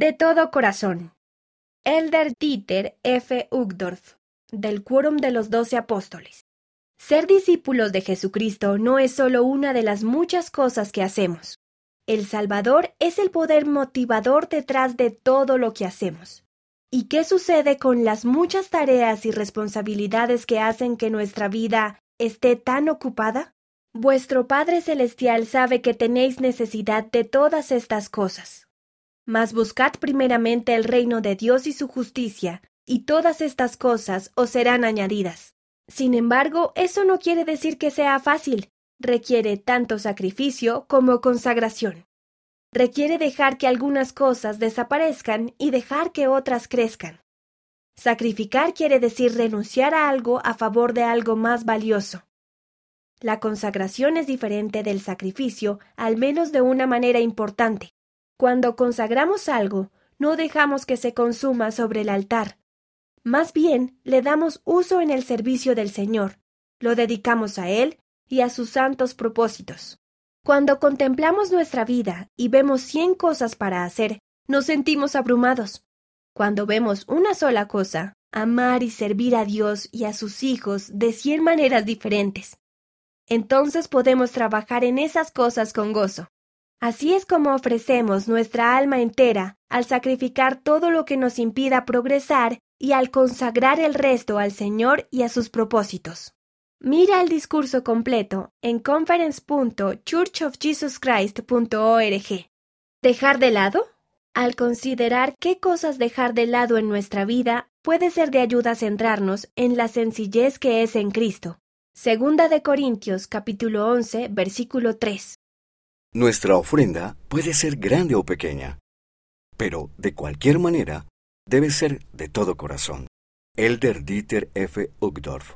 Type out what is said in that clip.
De todo corazón. Elder Dieter F. Uchtdorf, del Quórum de los Doce Apóstoles. Ser discípulos de Jesucristo no es solo una de las muchas cosas que hacemos. El Salvador es el poder motivador detrás de todo lo que hacemos. ¿Y qué sucede con las muchas tareas y responsabilidades que hacen que nuestra vida esté tan ocupada? Vuestro Padre Celestial sabe que tenéis necesidad de todas estas cosas. Mas buscad primeramente el reino de Dios y su justicia, y todas estas cosas os serán añadidas. Sin embargo, eso no quiere decir que sea fácil. Requiere tanto sacrificio como consagración requiere dejar que algunas cosas desaparezcan y dejar que otras crezcan. Sacrificar quiere decir renunciar a algo a favor de algo más valioso. La consagración es diferente del sacrificio, al menos de una manera importante. Cuando consagramos algo, no dejamos que se consuma sobre el altar. Más bien, le damos uso en el servicio del Señor, lo dedicamos a Él y a sus santos propósitos. Cuando contemplamos nuestra vida y vemos cien cosas para hacer, nos sentimos abrumados. Cuando vemos una sola cosa, amar y servir a Dios y a sus hijos de cien maneras diferentes, entonces podemos trabajar en esas cosas con gozo. Así es como ofrecemos nuestra alma entera al sacrificar todo lo que nos impida progresar y al consagrar el resto al Señor y a sus propósitos. Mira el discurso completo en conference.churchofjesuschrist.org. ¿Dejar de lado? Al considerar qué cosas dejar de lado en nuestra vida, puede ser de ayuda centrarnos en la sencillez que es en Cristo. Segunda de Corintios capítulo 11, versículo 3. Nuestra ofrenda puede ser grande o pequeña, pero de cualquier manera debe ser de todo corazón. Elder Dieter F. Uchtdorf